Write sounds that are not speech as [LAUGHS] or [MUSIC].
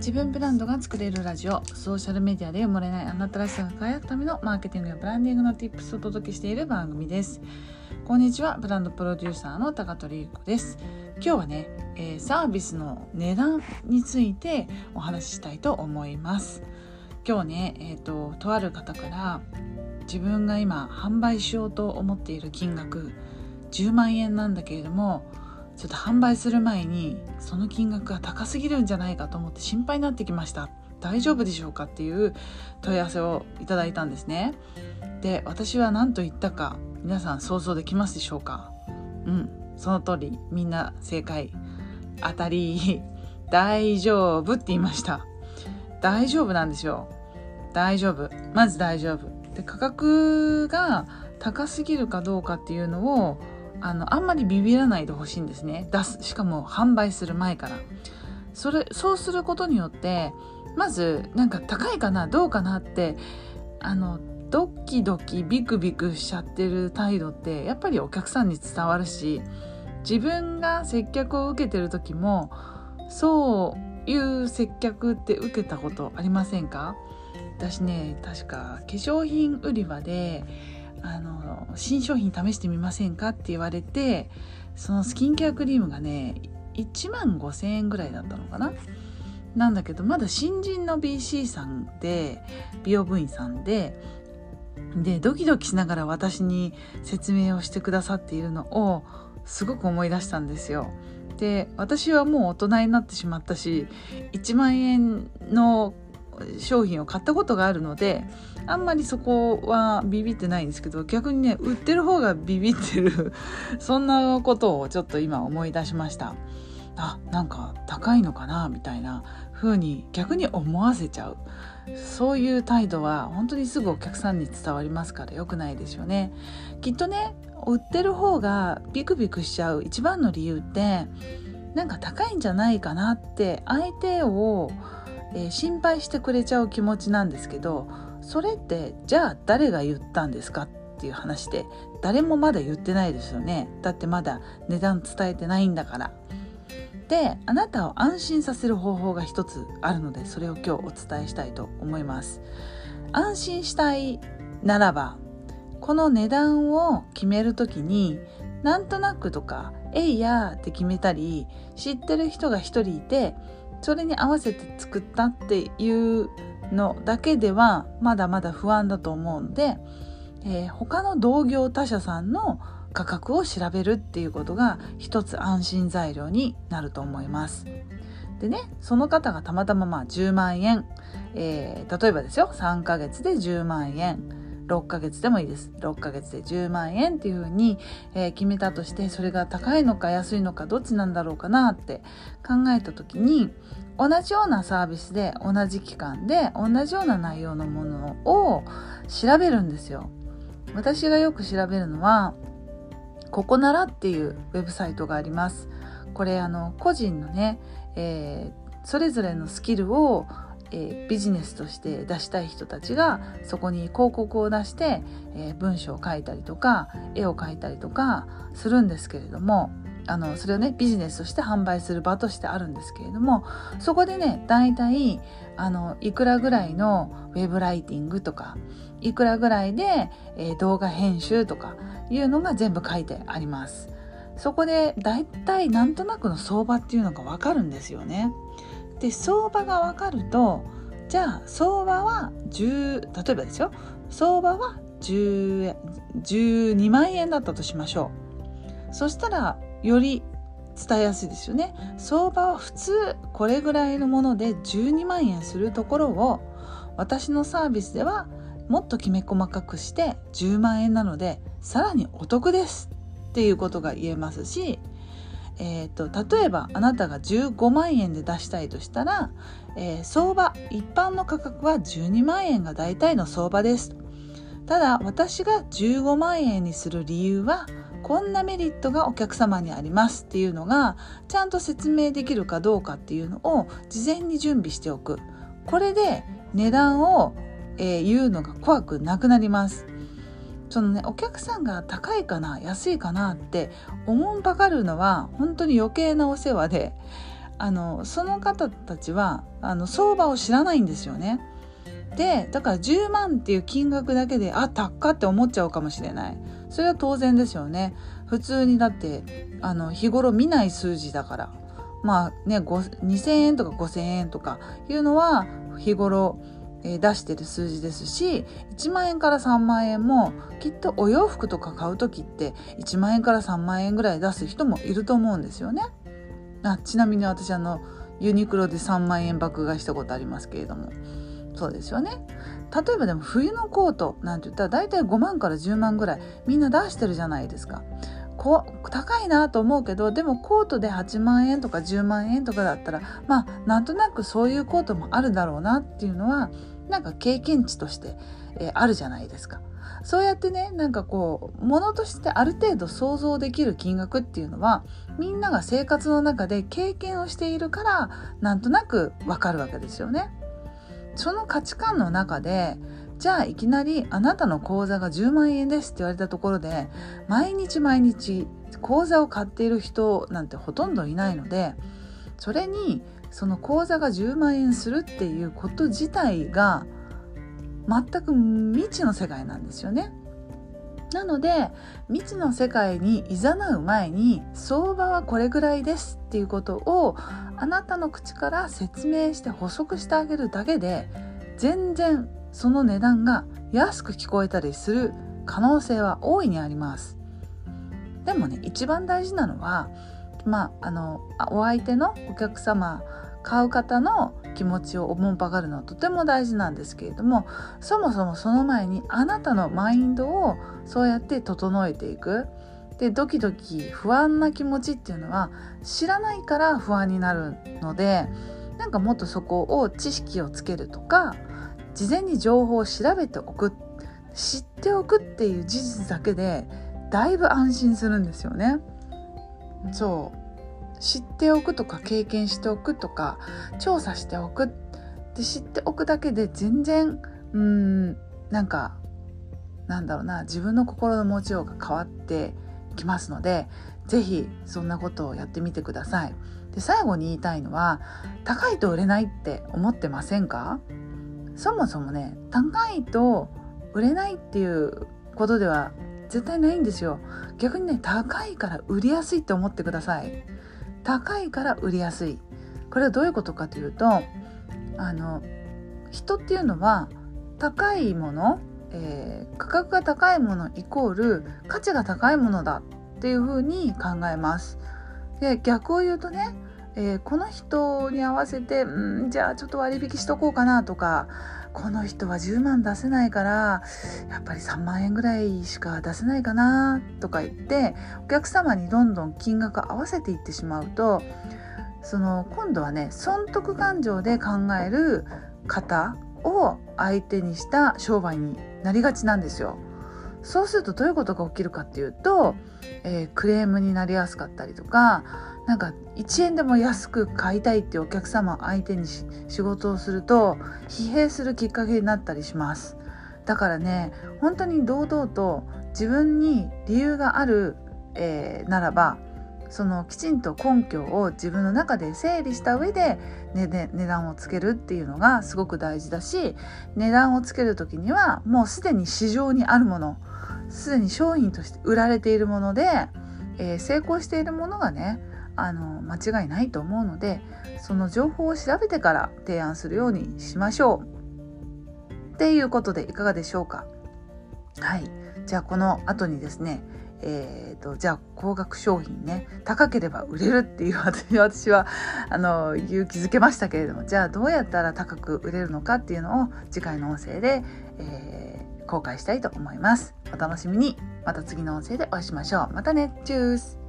自分ブランドが作れるラジオソーシャルメディアで埋もれないあなたらしさが輝くためのマーケティングやブランディングの Tips をお届けしている番組です。こんにちはブランドプロデューサーの高取ゆ子です。今日はね、えー、サービスの値段についてお話ししたいと思います。今日ねえっ、ー、ととある方から自分が今販売しようと思っている金額10万円なんだけれどもちょっと販売する前にその金額が高すぎるんじゃないかと思って心配になってきました。大丈夫でしょうかっていう問い合わせをいただいたんですね。で私は何と言ったか皆さん想像できますでしょうか？うんその通りみんな正解。当たり。[LAUGHS] 大丈夫って言いました。大丈夫なんですよ。大丈夫。まず大丈夫。で価格が高すぎるかどうかっていうのをあのあんまりビビらないでほしいんですね。出すしかも販売する前から。それそうすることによってまずなんか高いかなどうかなってあのドキドキビクビクしちゃってる態度ってやっぱりお客さんに伝わるし自分が接客を受けてる時もそういう接客って受けたことありませんか？私ね確か化粧品売り場であの新商品試してみませんかって言われてそのスキンケアクリームがね1万5,000円ぐらいだったのかな？なんだけどまだ新人の BC さんで美容部員さんででドキドキしながら私に説明をしてくださっているのをすごく思い出したんですよ。で私はもう大人になってしまったし1万円の商品を買ったことがあるのであんまりそこはビビってないんですけど逆にね売ってる方がビビってる [LAUGHS] そんなことをちょっと今思い出しました。あなんか高いのかなみたいな風に逆に思わせちゃう。そういう態度は本当にすぐお客さんに伝わりますから良くないですよね。きっとね売ってる方がビクビクしちゃう一番の理由ってなんか高いんじゃないかなって相手をえー、心配してくれちゃう気持ちなんですけどそれってじゃあ誰が言ったんですかっていう話で誰もまだ言ってないですよね。だってまだ値段伝えてないんだから。であなたを安心させる方法が一つあるのでそれを今日お伝えしたいと思います。安心したいならばこの値段を決める時になんとなくとか「えいや」って決めたり知ってる人が一人いてそれに合わせて作ったっていうのだけではまだまだ不安だと思うんで、えー、他の同業他社さんの価格を調べるっていうことが一つ安心材料になると思います。でねその方がたまたままあ10万円、えー、例えばですよ。3ヶ月で10万円。6ヶ月でもいいです6ヶ月で10万円っていうふうに、えー、決めたとしてそれが高いのか安いのかどっちなんだろうかなって考えた時に同じようなサービスで同じ期間で同じような内容のものを調べるんですよ。私がよく調べるのはここならっていうウェブサイトがあります。これあの個人のね、えー、それぞれのスキルをえー、ビジネスとして出したい人たちがそこに広告を出して、えー、文章を書いたりとか絵を描いたりとかするんですけれどもあのそれをねビジネスとして販売する場としてあるんですけれどもそこでね大体あのいくらぐらいのウェブライティングとかいくらぐらいで、えー、動画編集とかいうのが全部書いてあります。そこで大体なんとなくの相場っていうのがわかるんですよね。で相場が分かるとじゃあ相場は10例えばですよ。相場は10 12万円だったとしましょう。そしたらより伝えやすいですよね。相場は普通これぐらいのもので12万円するところを私のサービスではもっときめ細かくして10万円なのでさらにお得ですっていうことが言えますしえーと、例えばあなたが15万円で出したいとしたら、えー、相場一般の価格は12万円が大体の相場です。ただ私が15万円にする理由はこんなメリットがお客様にあります。っていうのがちゃんと説明できるかどうかっていうのを事前に準備しておく。これで値段を、えー、言うのが怖くなくなります。そのねお客さんが高いかな安いかなって思んばかるのは本当に余計なお世話であのその方たちはあの相場を知らないんですよね。でだから10万っていう金額だけであっ高っって思っちゃうかもしれない。それは当然ですよね。普通にだってあの日頃見ない数字だから。まあね2,000円とか5,000円とかいうのは日頃出してる数字ですし1万円から3万円もきっとお洋服とか買う時って1万円から3万円ぐらい出す人もいると思うんですよね。あちなみに私あのユニクロで3万円爆買いしたことありますけれどもそうですよね例えばでも冬のコートなんて言ったら大体5万から10万ぐらいみんな出してるじゃないですか。こ高いなと思うけどでもコートで8万円とか10万円とかだったらまあなんとなくそういうコートもあるだろうなっていうのはなんか経験値として、えー、あるじゃないですか。そうやってねなんかこうものとしてある程度想像できる金額っていうのはみんなが生活の中で経験をしているからなんとなくわかるわけですよね。その価値観の中でじゃあいきなりあなたの口座が10万円ですって言われたところで毎日毎日口座を買っている人なんてほとんどいないのでそれにその口座が10万円するっていうこと自体が全く未知の世界なんですよね。なので未知の世界に誘う前に相場はこれぐらいですっていうことをあなたの口から説明して補足してあげるだけで全然その値段が安く聞こえたりする可能性は大いにあります。でもね一番大事なのはまああのお相手のお客様買う方の気持ちをおもんぱがるのはとても大事なんですけれどもそもそもその前にあなたのマインドをそうやって整えていく。でドキドキ不安な気持ちっていうのは知らないから不安になるのでなんかもっとそこを知識をつけるとか事前に情報を調べておく知っておくっていう事実だけでだいぶ安心するんですよね。そう知っておくとか経験しておくとか調査しておくって知っておくだけで全然うんなんかなんだろうな自分の心の持ちようが変わってきますので是非そんなことをやってみてください。で最後に言いたいのは高いと売れないって思ってませんか？そもそもね高いと売れないっていうことでは絶対ないんですよ。逆にね高いから売りやすいって思ってください。高いから売りやすい。これはどういうことかというとあの人っていうのは高いもの、えー、価格が高いものイコール価値が高いものだっていうふうに考えます。で逆を言うとねえー、この人に合わせてんじゃあちょっと割引しとこうかなとかこの人は10万出せないからやっぱり3万円ぐらいしか出せないかなとか言ってお客様にどんどん金額合わせていってしまうとその今度はね損得感情で考える方を相手にした商売になりがちなんですよ。そうするとどういうことが起きるかっていうと、えー、クレームになりやすかったりとかなんか1円でも安く買いたいってお客様相手に仕事をすると疲弊するきっかけになったりします。だからね本当に堂々と自分に理由がある、えー、ならばそのきちんと根拠を自分の中で整理した上で値で値段をつけるっていうのがすごく大事だし値段をつける時にはもうすでに市場にあるものすでに商品として売られているもので、えー、成功しているものがねあの間違いないと思うのでその情報を調べてから提案するようにしましょう。っていうことでいかがでしょうかはいじゃあこの後にですねえーと、じゃあ高額商品ね高ければ売れるっていう [LAUGHS] 私はあの勇気づけましたけれどもじゃあどうやったら高く売れるのかっていうのを次回の音声で、えー、公開したいと思います。お楽しみにまた次の音声でお会いしましょう。またねチュース